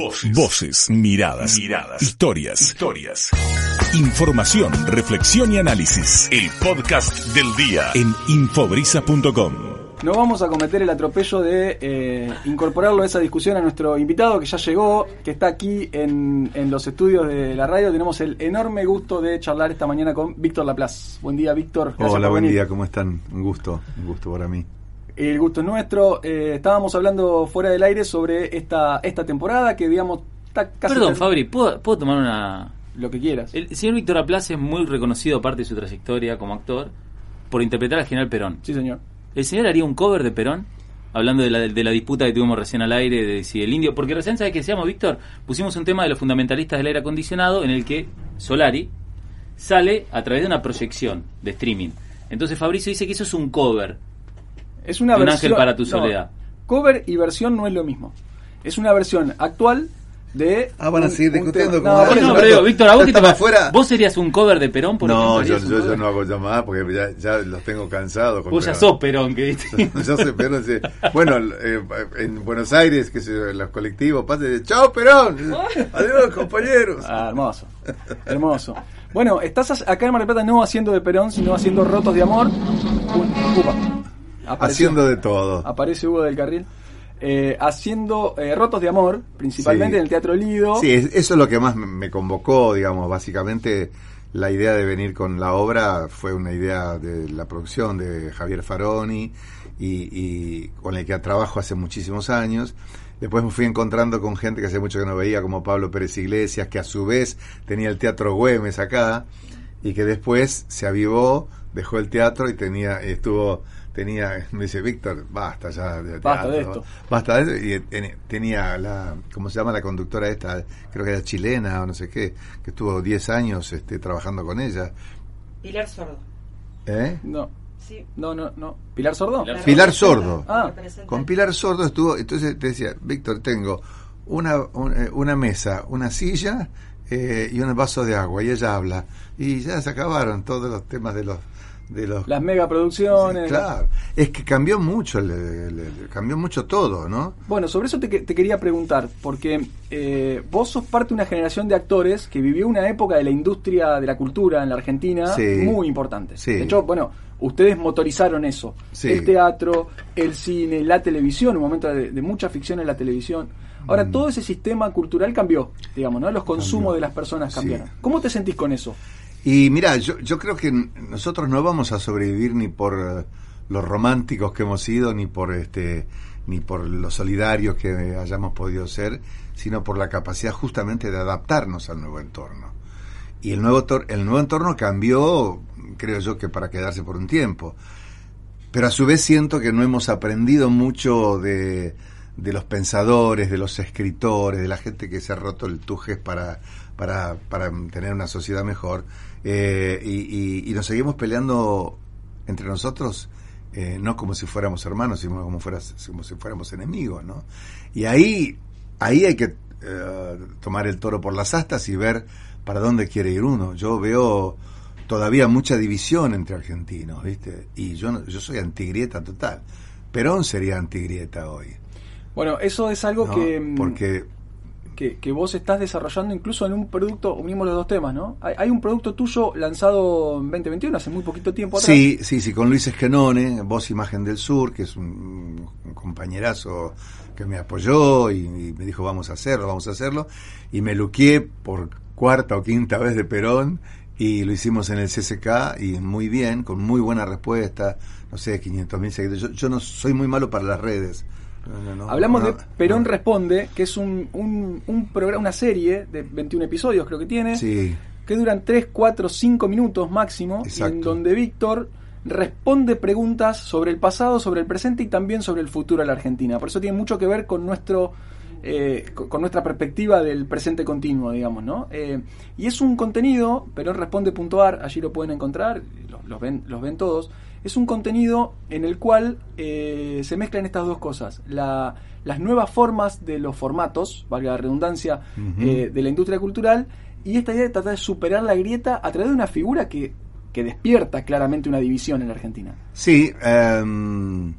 Voces. Voces, miradas, miradas, historias, historias. Información, reflexión y análisis. El podcast del día en infobrisa.com. No vamos a cometer el atropello de eh, incorporarlo a esa discusión a nuestro invitado que ya llegó, que está aquí en, en, los estudios de la radio. Tenemos el enorme gusto de charlar esta mañana con Víctor Laplace. Buen día, Víctor. Hola, buen día, ¿cómo están? Un gusto, un gusto para mí. El gusto es nuestro. Eh, estábamos hablando fuera del aire sobre esta, esta temporada que, digamos, está casi. Perdón, Fabri, ¿puedo, ¿puedo tomar una. Lo que quieras. El señor Víctor Aplace es muy reconocido, aparte de su trayectoria como actor, por interpretar al general Perón. Sí, señor. ¿El señor haría un cover de Perón? Hablando de la, de la disputa que tuvimos recién al aire de si el indio. Porque recién, ¿sabes qué decíamos, Víctor? Pusimos un tema de los fundamentalistas del aire acondicionado en el que Solari sale a través de una proyección de streaming. Entonces Fabricio dice que eso es un cover es una un versión, ángel para tu soledad. No, cover y versión no es lo mismo. Es una versión actual de. Ah, van a seguir discutiendo con no, no, pero digo, Víctor, a vos, te fuera. ¿Vos serías un cover de Perón, por no, ejemplo? No, yo, yo, yo, no hago llamadas porque ya, ya los tengo cansados. Vos ya sos Perón, que viste. yo soy Perón, sí. Bueno, eh, en Buenos Aires, que se, los colectivos pasan de ¡Chao, Perón! ¡Adiós, compañeros! Ah, hermoso. Hermoso. Bueno, estás acá en Mar del Plata no haciendo de Perón, sino haciendo rotos de amor. Upa. Apareció, haciendo de todo. Aparece Hugo del Carril. Eh, haciendo eh, Rotos de Amor, principalmente sí. en el Teatro Lido. Sí, eso es lo que más me convocó, digamos, básicamente la idea de venir con la obra fue una idea de la producción de Javier Faroni y, y con el que trabajo hace muchísimos años. Después me fui encontrando con gente que hace mucho que no veía, como Pablo Pérez Iglesias, que a su vez tenía el Teatro Güemes acá, y que después se avivó, dejó el teatro y tenía, estuvo tenía, me dice Víctor, basta ya de basta de esto. Basta de esto. Y tenía la, ¿cómo se llama la conductora esta? Creo que era chilena o no sé qué, que estuvo 10 años este, trabajando con ella. Pilar Sordo. ¿Eh? No. Sí. No, no, no. ¿Pilar Sordo? Pilar, Pilar Sordo. Ah. Con Pilar Sordo estuvo, entonces te decía, Víctor, tengo una, una, una mesa, una silla eh, y un vaso de agua, y ella habla. Y ya se acabaron todos los temas de los de los las megaproducciones. Claro, es que cambió mucho, cambió mucho todo, ¿no? Bueno, sobre eso te, te quería preguntar, porque eh, vos sos parte de una generación de actores que vivió una época de la industria de la cultura en la Argentina sí. muy importante. Sí. De hecho, bueno, ustedes motorizaron eso, el teatro, el cine, la televisión, un momento de, de mucha ficción en la televisión. Ahora, mm. todo ese sistema cultural cambió, digamos, ¿no? Los consumos cambió. de las personas cambiaron. ¿Cómo te sentís con eso? Y mira, yo, yo creo que nosotros no vamos a sobrevivir ni por uh, los románticos que hemos sido, ni por este, ni por los solidarios que hayamos podido ser, sino por la capacidad justamente de adaptarnos al nuevo entorno. Y el nuevo, el nuevo entorno cambió, creo yo, que para quedarse por un tiempo. Pero a su vez siento que no hemos aprendido mucho de, de los pensadores, de los escritores, de la gente que se ha roto el tujes para, para, para tener una sociedad mejor. Eh, y, y, y, nos seguimos peleando entre nosotros, eh, no como si fuéramos hermanos, sino como, fueras, como si fuéramos enemigos, ¿no? Y ahí, ahí hay que eh, tomar el toro por las astas y ver para dónde quiere ir uno. Yo veo todavía mucha división entre argentinos, ¿viste? Y yo, yo soy antigrieta total. Perón sería antigrieta hoy. Bueno, eso es algo ¿no? que... Porque que, vos estás desarrollando incluso en un producto, unimos los dos temas, ¿no? Hay, hay, un producto tuyo lanzado en 2021, hace muy poquito tiempo atrás. Sí, sí, sí, con Luis Esquenone, Voz Imagen del Sur, que es un, compañerazo que me apoyó y, y, me dijo vamos a hacerlo, vamos a hacerlo, y me luqué por cuarta o quinta vez de Perón y lo hicimos en el CCK y muy bien, con muy buena respuesta, no sé, 500 mil seguidores. Yo no soy muy malo para las redes. No, no, Hablamos de Perón Responde, que es un, un, un, programa, una serie de 21 episodios, creo que tiene, sí. que duran 3, 4, 5 minutos máximo, en donde Víctor responde preguntas sobre el pasado, sobre el presente y también sobre el futuro de la Argentina. Por eso tiene mucho que ver con nuestro eh, con nuestra perspectiva del presente continuo, digamos, ¿no? Eh, y es un contenido, Perón Responde.ar, allí lo pueden encontrar, los, los, ven, los ven todos, es un contenido en el cual eh, se mezclan estas dos cosas. La, las nuevas formas de los formatos, valga la redundancia, uh -huh. eh, de la industria cultural, y esta idea de tratar de superar la grieta a través de una figura que, que despierta claramente una división en la Argentina. Sí, um,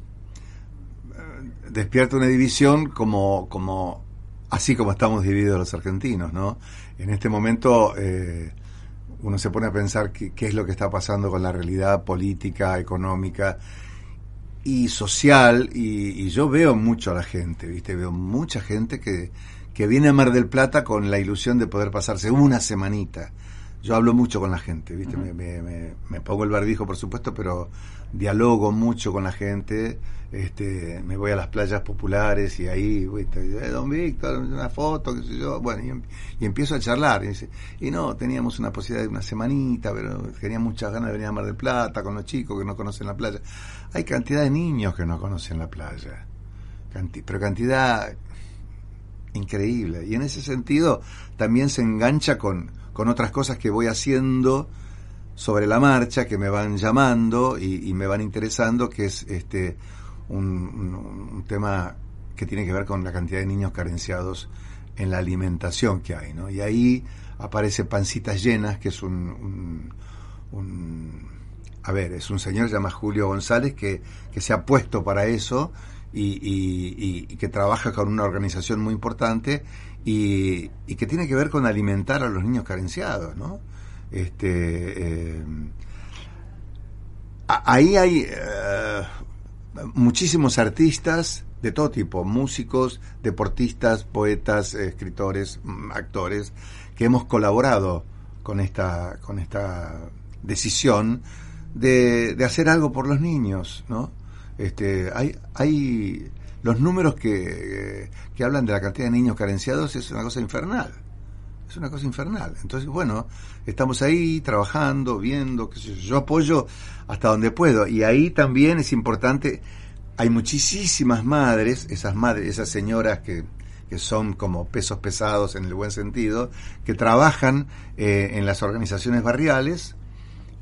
despierta una división como, como así como estamos divididos los argentinos, ¿no? En este momento eh, uno se pone a pensar qué, es lo que está pasando con la realidad política, económica y social, y, yo veo mucho a la gente, ¿viste? Veo mucha gente que, que viene a Mar del Plata con la ilusión de poder pasarse una semanita. Yo hablo mucho con la gente, ¿viste? me, me, me, pongo el barbijo, por supuesto, pero dialogo mucho con la gente este, me voy a las playas populares y ahí, eh, don Víctor, una foto, qué sé yo, bueno, em, y, empiezo a charlar. Y, dice, y no, teníamos una posibilidad de una semanita, pero tenía muchas ganas de venir a Mar del Plata con los chicos que no conocen la playa. Hay cantidad de niños que no conocen la playa, pero cantidad increíble. Y en ese sentido también se engancha con, con otras cosas que voy haciendo sobre la marcha, que me van llamando y, y me van interesando, que es este un, tema que tiene que ver con la cantidad de niños carenciados en la alimentación que hay, ¿no? Y ahí aparece Pancitas Llenas, que es un, a ver, es un señor se llama Julio González que, que se ha puesto para eso y, que trabaja con una organización muy importante y, que tiene que ver con alimentar a los niños carenciados, ¿no? Este, eh, ahí hay eh, muchísimos artistas de todo tipo, músicos, deportistas, poetas, escritores, mm, actores, que hemos colaborado con esta, con esta decisión de, de hacer algo por los niños, ¿no? Este, hay, hay los números que, que hablan de la cantidad de niños carenciados es una cosa infernal. Es una cosa infernal. Entonces, bueno, estamos ahí trabajando, viendo, qué sé yo. yo apoyo hasta donde puedo. Y ahí también es importante, hay muchísimas madres, esas madres, esas señoras que, que son como pesos pesados en el buen sentido, que trabajan eh, en las organizaciones barriales,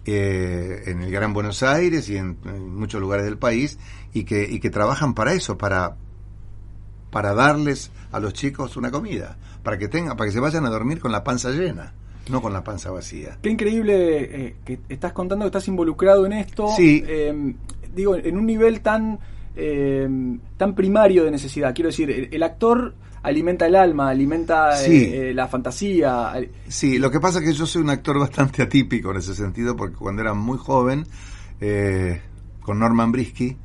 eh, en el Gran Buenos Aires y en, en, muchos lugares del país, y que, y que trabajan para eso, para, para darles a los chicos una comida para que tengan, para que se vayan a dormir con la panza llena, no con la panza vacía. Qué increíble eh, que estás contando que estás involucrado en esto. Sí. Eh, digo, en un nivel tan eh, tan primario de necesidad. Quiero decir, el, actor alimenta el alma, alimenta la fantasía. Sí, lo que pasa es que yo soy un actor bastante atípico en ese sentido, porque cuando era muy joven, con Norman Brisky,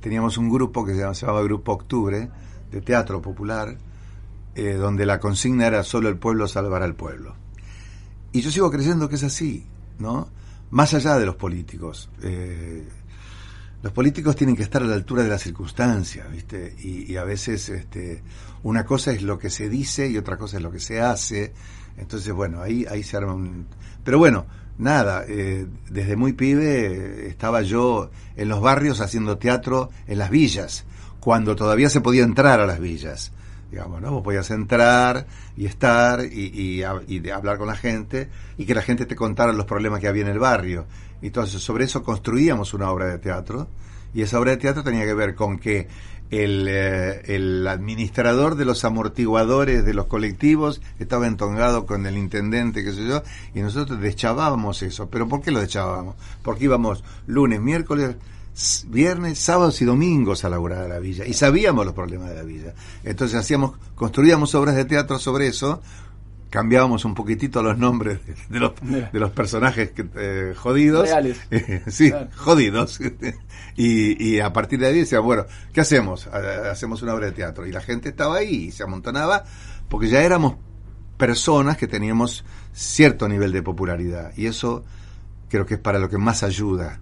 teníamos un grupo que se llamaba Grupo Octubre, de teatro popular, eh, donde la consigna era solo el pueblo salvará al pueblo. Y yo sigo creyendo que es así, ¿no? Más allá de los políticos. Eh, los políticos tienen que estar a la altura de las circunstancias, ¿viste? Y, a veces este, una cosa es lo que se dice y otra cosa es lo que se hace. Entonces, bueno, ahí, ahí se arma un... Pero bueno, nada, eh, desde muy pibe estaba yo en los barrios haciendo teatro en las villas, cuando todavía se podía entrar a las villas digamos, ¿no? Vos podías entrar y estar y, y, hablar con la gente y que la gente te contara los problemas que había en el barrio. Entonces, sobre eso construíamos una obra de teatro y esa obra de teatro tenía que ver con que el, eh, administrador de los amortiguadores de los colectivos estaba entongado con el intendente, qué sé yo, y nosotros deschavábamos eso. ¿Pero por qué lo deschavábamos? Porque íbamos lunes, miércoles, viernes, sábados y domingos a laburar a la villa y sabíamos los problemas de la villa. Entonces hacíamos, construíamos obras de teatro sobre eso, cambiábamos un poquitito los nombres de, los, de los personajes que, eh, jodidos. sí, jodidos. y, y a partir de ahí decía, bueno, ¿qué hacemos? Hacemos una obra de teatro. Y la gente estaba ahí y se amontonaba porque ya éramos personas que teníamos cierto nivel de popularidad. Y eso creo que es para lo que más ayuda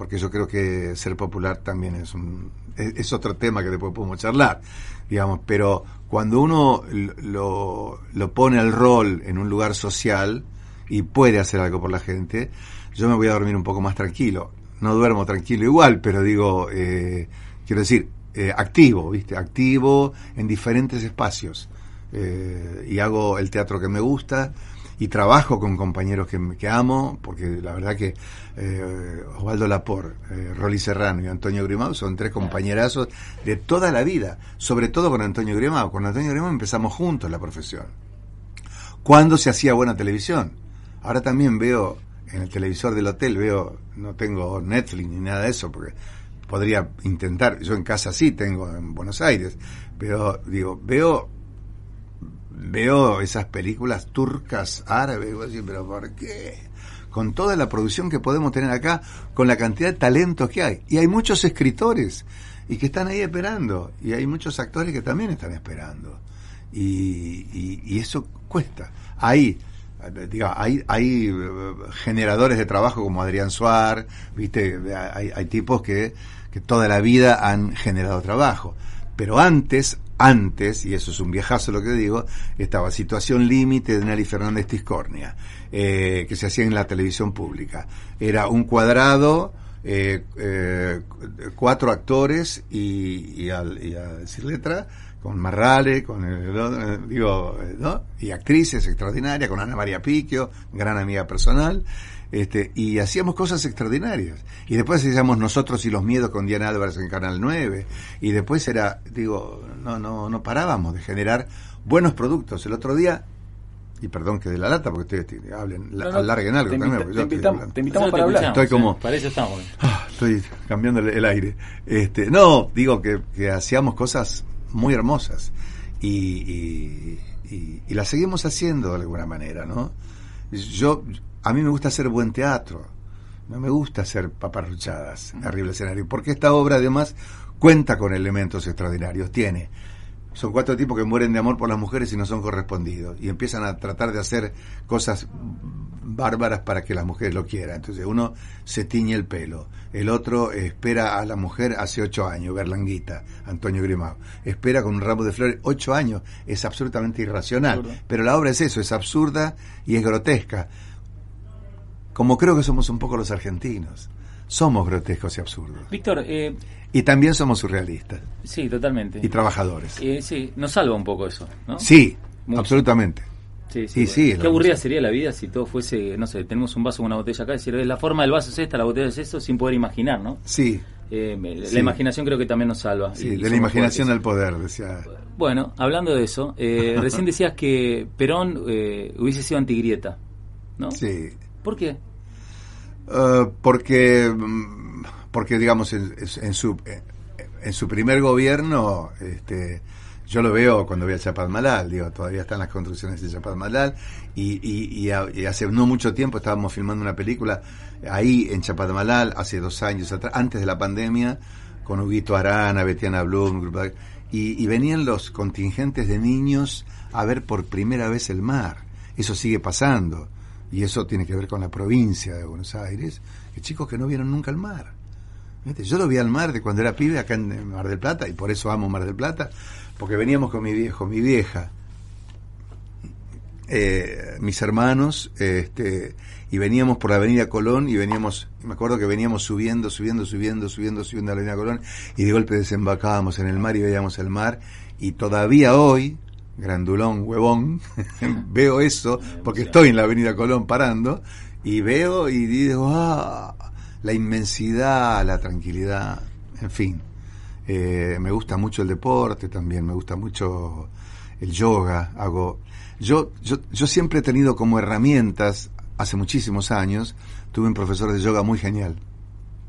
porque yo creo que ser popular también es un es, otro tema que después podemos charlar, digamos, pero cuando uno lo, lo pone al rol en un lugar social y puede hacer algo por la gente, yo me voy a dormir un poco más tranquilo. No duermo tranquilo igual, pero digo, eh, quiero decir, eh, activo, ¿viste? Activo en diferentes espacios. Eh, y hago el teatro que me gusta y trabajo con compañeros que, que amo, porque la verdad que eh, Osvaldo Lapor, eh, Rolly Serrano y Antonio Grimao son tres compañerazos de toda la vida, sobre todo con Antonio Grimao. Con Antonio Grimao empezamos juntos la profesión. Cuando se hacía buena televisión. Ahora también veo en el televisor del hotel, veo, no tengo Netflix ni nada de eso, porque podría intentar, yo en casa sí tengo en Buenos Aires, pero digo, veo veo esas películas turcas, árabes, pero ¿por qué? Con toda la producción que podemos tener acá, con la cantidad de talentos que hay. Y hay muchos escritores y que están ahí esperando. Y hay muchos actores que también están esperando. Y, y, eso cuesta. Ahí, diga, hay, hay eh, generadores de trabajo como Adrián Suárez, viste, hay, hay tipos que, que toda la vida han generado trabajo. Pero antes, antes, y eso es un viejazo lo que digo, estaba Situación Límite de Nelly Fernández Tiscornia, eh, que se hacía en la televisión pública. Era un cuadrado, eh, eh, cuatro actores y, al, a decir letra, con Marrale, con el, digo, ¿no? y actrices extraordinarias, con Ana María Piquio, gran amiga personal, este, y hacíamos cosas extraordinarias. Y después hacíamos nosotros y los miedos con Diana Álvarez en Canal 9. Y después era, digo, no, no, no parábamos de generar buenos productos. El otro día, y perdón que de la lata, porque ustedes hablen, no, alarguen algo te también. te, invitamos, te invitamos para hablar. Estoy como. Para eso estamos. Ah, estoy cambiando el, aire. Este, no, digo que, que hacíamos cosas muy hermosas. Y, y, y, y las seguimos haciendo de alguna manera, ¿no? Yo, a mí me gusta hacer buen teatro, no me gusta hacer paparruchadas arriba del escenario, porque esta obra además cuenta con elementos extraordinarios, tiene son cuatro tipos que mueren de amor por las mujeres y no son correspondidos y empiezan a tratar de hacer cosas bárbaras para que las mujeres lo quieran. Entonces uno se tiñe el pelo, el otro espera a la mujer hace ocho años, Berlanguita, Antonio Grimao, espera con un ramo de flores ocho años, es absolutamente irracional, pero la obra es eso, es absurda y es grotesca como creo que somos un poco los argentinos. Somos grotescos y absurdos. Víctor, eh, y también somos surrealistas. Sí, totalmente. Y trabajadores. Eh, sí, nos salva un poco eso, ¿no? Sí, absolutamente. Sí, sí. sí, Qué aburrida sería la vida si todo fuese, no sé, tenemos un vaso con una botella acá, decir, la forma del vaso es esta, la botella es eso, sin poder imaginar, ¿no? Sí. Eh, la imaginación creo que también nos salva. Sí, de la imaginación al poder, decía. Bueno, hablando de eso, recién decías que Perón hubiese sido antigrieta, ¿no? Sí. ¿Por qué? Eh, porque, mm, porque digamos, en, su, en su primer gobierno, este, yo lo veo cuando voy a Chapadmalal, digo, todavía están las construcciones de Chapadmalal, y, hace no mucho tiempo estábamos filmando una película ahí en Chapadmalal, hace dos años atrás, antes de la pandemia, con Huguito Arana, Betiana Blum, y venían los contingentes de niños a ver por primera vez el mar. Eso sigue pasando y eso tiene que ver con la provincia de Buenos Aires, que chicos que no vieron nunca el mar. Yo lo vi al mar de cuando era pibe acá en Mar del Plata, y por eso amo Mar del Plata, porque veníamos con mi viejo, mi vieja, eh, mis hermanos, este, y veníamos por la Avenida Colón y veníamos, me acuerdo que veníamos subiendo, subiendo, subiendo, subiendo, subiendo a la Avenida Colón y de golpe desembacábamos en el mar y veíamos el mar y todavía hoy, grandulón, huevón, veo eso, porque estoy en la Avenida Colón parando, y veo y digo, ah, la inmensidad, la tranquilidad, en fin. Eh, me gusta mucho el deporte también, me gusta mucho el yoga, hago... Yo, yo, yo siempre he tenido como herramientas, hace muchísimos años, tuve un profesor de yoga muy genial,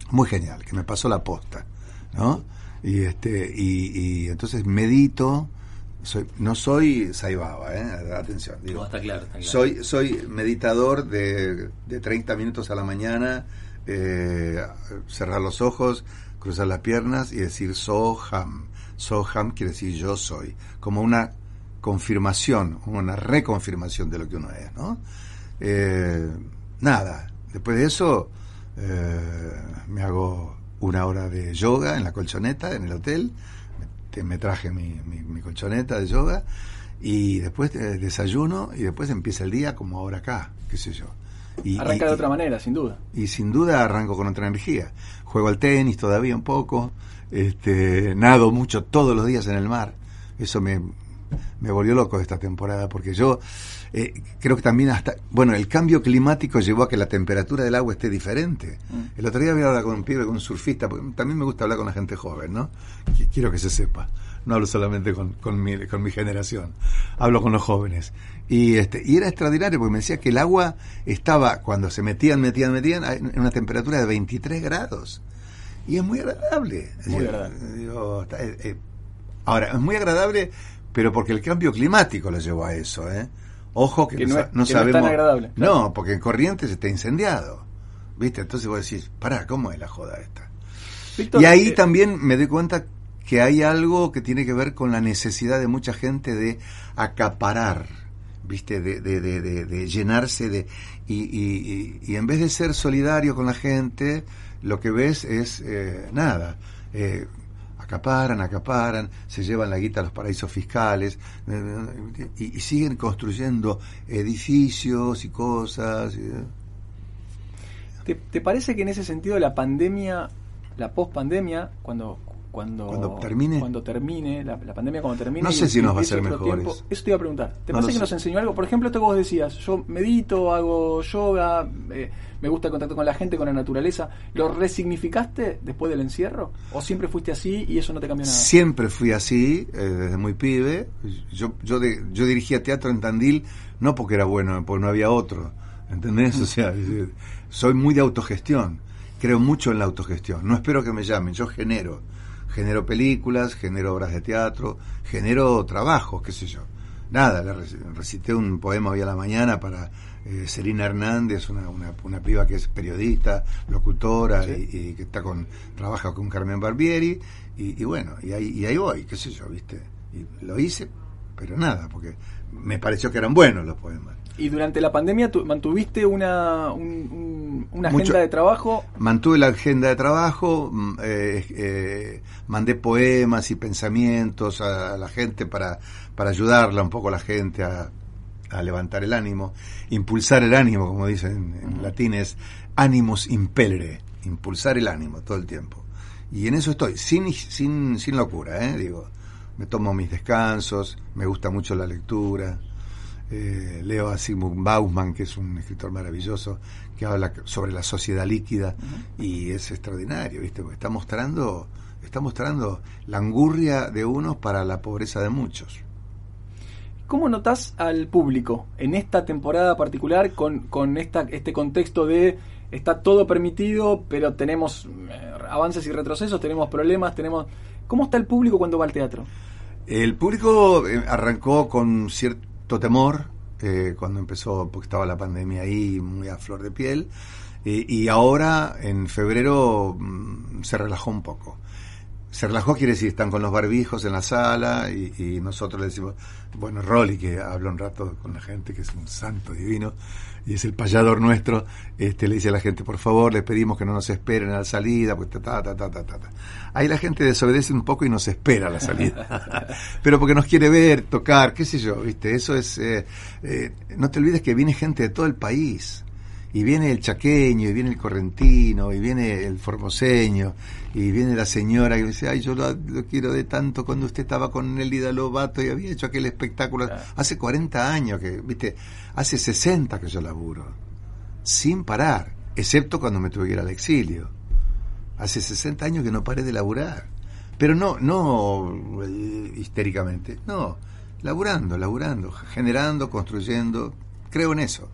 muy genial, que me pasó la posta, ¿no? Y este, y, y entonces medito, soy, no soy Saibaba, ¿eh? atención. Digo, está claro, Soy, soy meditador de, de 30 minutos a la mañana, eh, cerrar los ojos, cruzar las piernas y decir Soham. Soham quiere decir yo soy, como una confirmación, una reconfirmación de lo que uno es, ¿no? Eh, nada, después de eso eh, me hago una hora de yoga en la colchoneta, en el hotel, me traje mi, mi, colchoneta de yoga y después desayuno y después empieza el día como ahora acá, qué sé yo. Y, Arranca de otra manera, sin duda. Y sin duda arranco con otra energía. Juego al tenis todavía un poco, este, nado mucho todos los días en el mar. Eso me, me volvió loco esta temporada porque yo eh, creo que también hasta, bueno, el cambio climático llevó a que la temperatura del agua esté diferente. Mm. El otro día había hablado con un pibe, con un surfista, porque también me gusta hablar con la gente joven, ¿no? Quiero que se sepa. No hablo solamente con, con, mi, con mi generación, hablo con los jóvenes. Y, este, y era extraordinario porque me decía que el agua estaba, cuando se metían, metían, metían, en una temperatura de 23 grados. Y es muy agradable. Muy agradable. Eh, eh, ahora, es muy agradable pero porque el cambio climático lo llevó a eso, ¿eh? Ojo que, no, no, sabemos. No, agradable, no, porque en Corrientes está incendiado. ¿Viste? Entonces vos decís, pará, ¿cómo es la joda esta? y ahí eh, también me doy cuenta que hay algo que tiene que ver con la necesidad de mucha gente de acaparar, ¿viste? De, de, de, de llenarse de... Y, y, y, en vez de ser solidario con la gente, lo que ves es eh, nada. Eh, acaparan, acaparan, se llevan la guita a los paraísos fiscales y, siguen construyendo edificios y cosas. ¿Te, ¿Te, parece que en ese sentido la pandemia, la post-pandemia, cuando, cuando, cuando termine, cuando termine la, pandemia cuando termine no sé si nos va a ser mejores eso. Te iba a preguntar. Te parece que nos enseñó algo por ejemplo esto que vos decías yo medito hago yoga eh, me gusta el contacto con la gente con la naturaleza. Lo resignificaste después del encierro o siempre fuiste así y eso no te cambió nada siempre fui así eh, desde muy pibe. Yo yo de, yo dirigía teatro en Tandil no porque era bueno porque no había otro ¿entendés? o sea soy muy de autogestión. Creo mucho en la autogestión. No espero que me llamen yo genero genero películas, genero obras de teatro, genero trabajos, qué sé yo. Nada, le recité un poema hoy a la mañana para eh, Celina Hernández, una, una, una, piba que es periodista, locutora y, que está con trabaja con Carmen Barbieri y, bueno, y ahí, y ahí voy, qué sé yo, ¿viste? Y lo hice, pero nada, porque me pareció que eran buenos los poemas. ¿Y durante la pandemia mantuviste una, una agenda de trabajo? Mantuve la agenda de trabajo, mm, eh, eh, mandé poemas y pensamientos a, la gente para, para ayudarla un poco a la gente a, levantar el ánimo, impulsar el ánimo, como dicen en latín, es animus impellere, impulsar el ánimo todo el tiempo. Y en eso estoy, sin, sin, sin locura, ¿eh? digo, me tomo mis descansos, me gusta mucho la lectura eh, leo a Sigmund Bauman, que es un escritor maravilloso, que habla sobre la sociedad líquida y es extraordinario, ¿viste? Porque está mostrando, está mostrando la angurria de unos para la pobreza de muchos. ¿Cómo notas al público en esta temporada particular con, con esta, este contexto de está todo permitido, pero tenemos eh, avances y retrocesos, tenemos problemas, tenemos... ¿Cómo está el público cuando va al teatro? El público eh, arrancó con cierto temor eh, cuando empezó, porque estaba la pandemia ahí muy a flor de piel, y ahora en febrero mm, se relajó un poco. Se relajó quiere decir, están con los barbijos en la sala y, nosotros le decimos, bueno, Rolly, que habla un rato con la gente, que es un santo divino, y es el payador nuestro, este, le dice a la gente, por favor, les pedimos que no nos esperen a la salida, pues ta, ta, ta, ta, ta, ta. Ahí la gente desobedece un poco y nos espera a la salida. Pero porque nos quiere ver, tocar, qué sé yo, ¿viste? Eso es... Eh, eh, no te olvides que viene gente de todo el país y viene el chaqueño, y viene el correntino, y viene el formoseño, y viene la señora que dice, ay, yo lo, quiero de tanto cuando usted estaba con Elida Lobato y había hecho aquel espectáculo. Hace 40 años que, viste, hace 60 que yo laburo, sin parar, excepto cuando me tuve que ir al exilio. Hace 60 años que no paré de laburar. Pero no, no eh, histéricamente, no, laburando, laburando, generando, construyendo, creo en eso.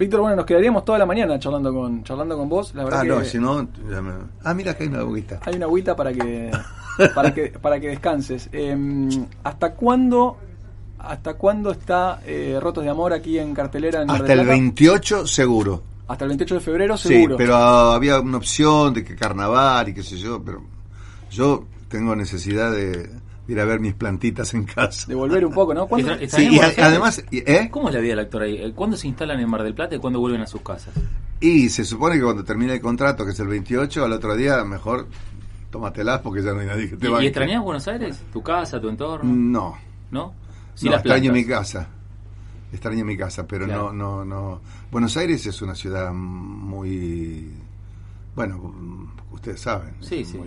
Víctor, bueno, nos quedaríamos toda la mañana charlando con charlando con vos. La verdad ah, no, si no. Ah, mira que hay una agüita. Hay una agüita para que, para que, para que descanses. Em, ¿Hasta cuándo ¿Hasta cuándo está eh, Rotos de Amor aquí en cartelera? En Hasta el 28 seguro. Hasta el 28 de febrero seguro. Sí, pero había una opción de que carnaval y qué sé yo, pero yo tengo necesidad de, ir a ver mis plantitas en casa. Devolver un poco, ¿no? Sí, y además, ¿eh? ¿Cómo es la vida del actor ahí? ¿Cuándo se instalan en Mar del Plata y cuándo vuelven a sus casas? Y se supone que cuando termina el contrato, que es el 28, al otro día mejor tómatelas porque ya no hay nadie que te ¿Y, ¿Y extrañas Buenos Aires? ¿Tu casa, tu entorno? No. ¿No? Sí, no, extraño mi casa. Extraño mi casa, pero no, no, no. Buenos Aires es una ciudad muy. Bueno, ustedes saben. Sí, sí.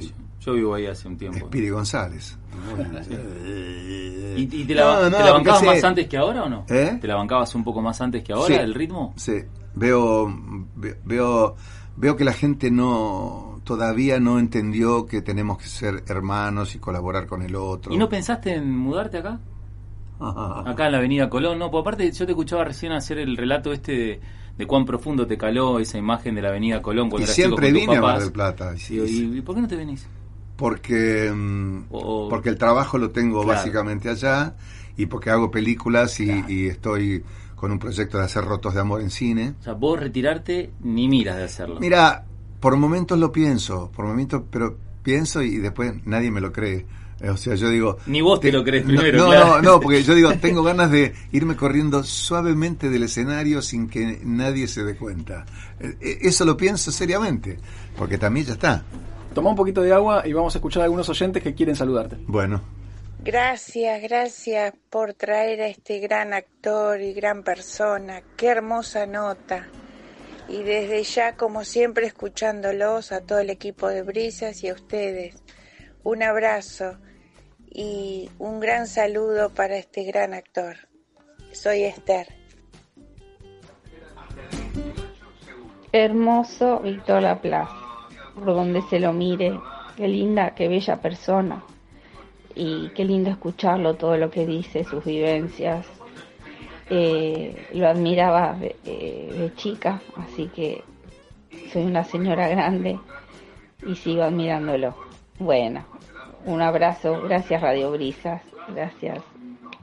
Yo vivo ahí hace un tiempo. Espiri González. ¿Y, te la, bancabas más antes que ahora o no? ¿Eh? ¿Te la bancabas un poco más antes que ahora, el ritmo? Sí, veo, veo, veo que la gente no todavía no entendió que tenemos que ser hermanos y colaborar con el otro. ¿Y no pensaste en mudarte acá? acá en la Avenida Colón, no, porque aparte yo te escuchaba recién hacer el relato este de, cuán profundo te caló esa imagen de la Avenida Colón cuando y siempre vine a Mar del Plata. y, ¿y, por qué no te venís? Porque, mm, porque el trabajo lo tengo básicamente allá y porque hago películas y, estoy con un proyecto de hacer Rotos de Amor en cine. O sea, vos retirarte ni miras de hacerlo. Mira, por momentos lo pienso, por momentos, pero pienso y después nadie me lo cree. O sea, yo digo... Ni vos te, lo crees primero. No, no, no, porque yo digo, tengo ganas de irme corriendo suavemente del escenario sin que nadie se dé cuenta. Eh, eh, eso lo pienso seriamente, porque también ya está. Toma un poquito de agua y vamos a escuchar a algunos oyentes que quieren saludarte. Bueno. Gracias, gracias por traer a este gran actor y gran persona. Qué hermosa nota. Y desde ya, como siempre, escuchándolos a todo el equipo de Brisas y a ustedes. Un abrazo y un gran saludo para este gran actor. Soy Esther. Hermoso Víctor Laplace, por donde se lo mire, qué linda, qué bella persona. Y qué lindo escucharlo, todo lo que dice, sus vivencias. Eh, lo admiraba de, eh, de chica, así que soy una señora grande y sigo admirándolo. Bueno, un abrazo. Gracias Radio Brisas. Gracias.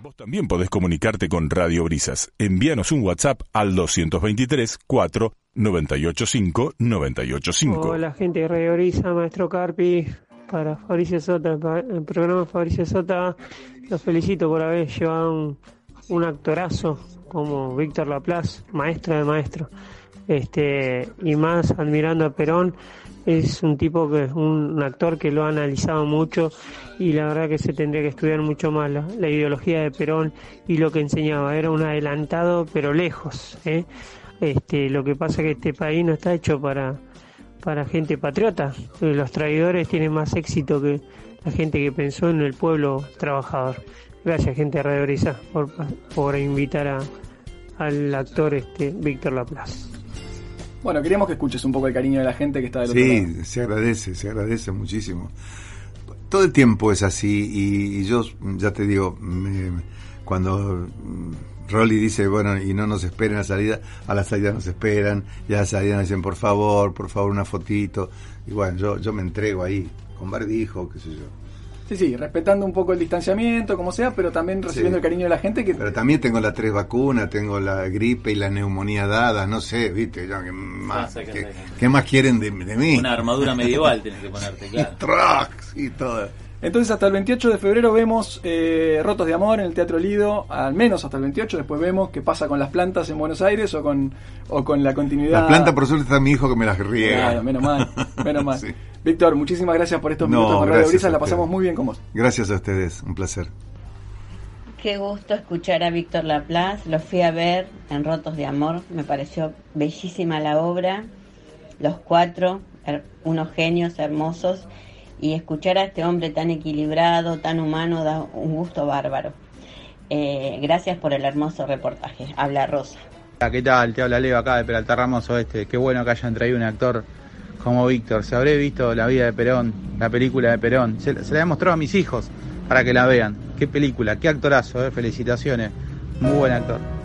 Vos también podés comunicarte con Radio Brisas. Envíanos un WhatsApp al 223 4 985 985. Hola gente de Radio Brisa, maestro Carpi, para Fabricio Sota, el programa Fabricio Sota, los felicito por haber llevado un, actorazo como Víctor Laplace, maestro de maestro. Este, y más admirando a Perón es un tipo que es un, actor que lo ha analizado mucho y la verdad que se tendría que estudiar mucho más la, ideología de Perón y lo que enseñaba. Era un adelantado pero lejos. ¿eh? Este, lo que pasa es que este país no está hecho para, para gente patriota. Los traidores tienen más éxito que la gente que pensó en el pueblo trabajador. Gracias gente Radio por, por invitar a, al actor este Víctor Laplace. Bueno, queríamos que escuches un poco el cariño de la gente que está del otro lado. Sí, se agradece, se agradece muchísimo. Todo el tiempo es así y, yo ya te digo, cuando Rolly dice, bueno, y no nos esperen a la salida, a la salida nos esperan, y a la salida nos dicen, por favor, por favor, una fotito. Y bueno, yo, yo me entrego ahí, con barbijo, qué sé yo. Sí, sí, respetando un poco el distanciamiento, como sea, pero también recibiendo el cariño de la gente. que Pero también tengo las tres vacunas, tengo la gripe y la neumonía dada, no sé, ¿viste? ¿qué, más, ¿qué, más quieren de, mí? Una armadura medieval tienes que ponerte, claro. Trucks y todo. Entonces hasta el 28 de febrero vemos eh, Rotos de Amor en el Teatro Lido, al menos hasta el 28, después vemos qué pasa con las plantas en Buenos Aires o con, o con la continuidad. Las plantas por suerte está mi hijo que me las riega. Claro, menos mal, menos mal. Víctor, muchísimas gracias por estos minutos con Radio Brisa, la pasamos muy bien con vos. Gracias a ustedes, un placer. Qué gusto escuchar a Víctor Laplace, lo fui a ver en Rotos de Amor, me pareció bellísima la obra, los cuatro, unos genios hermosos, y escuchar a este hombre tan equilibrado, tan humano, da un gusto bárbaro. Eh, gracias por el hermoso reportaje. Habla Rosa. ¿Qué tal? Te habla Leo acá de Peralta Ramos Oeste. Qué bueno que hayan traído un actor como Víctor. Se habré visto la vida de Perón, la película de Perón. Se, la he mostrado a mis hijos para que la vean. Qué película, qué actorazo, eh. felicitaciones. Muy buen actor.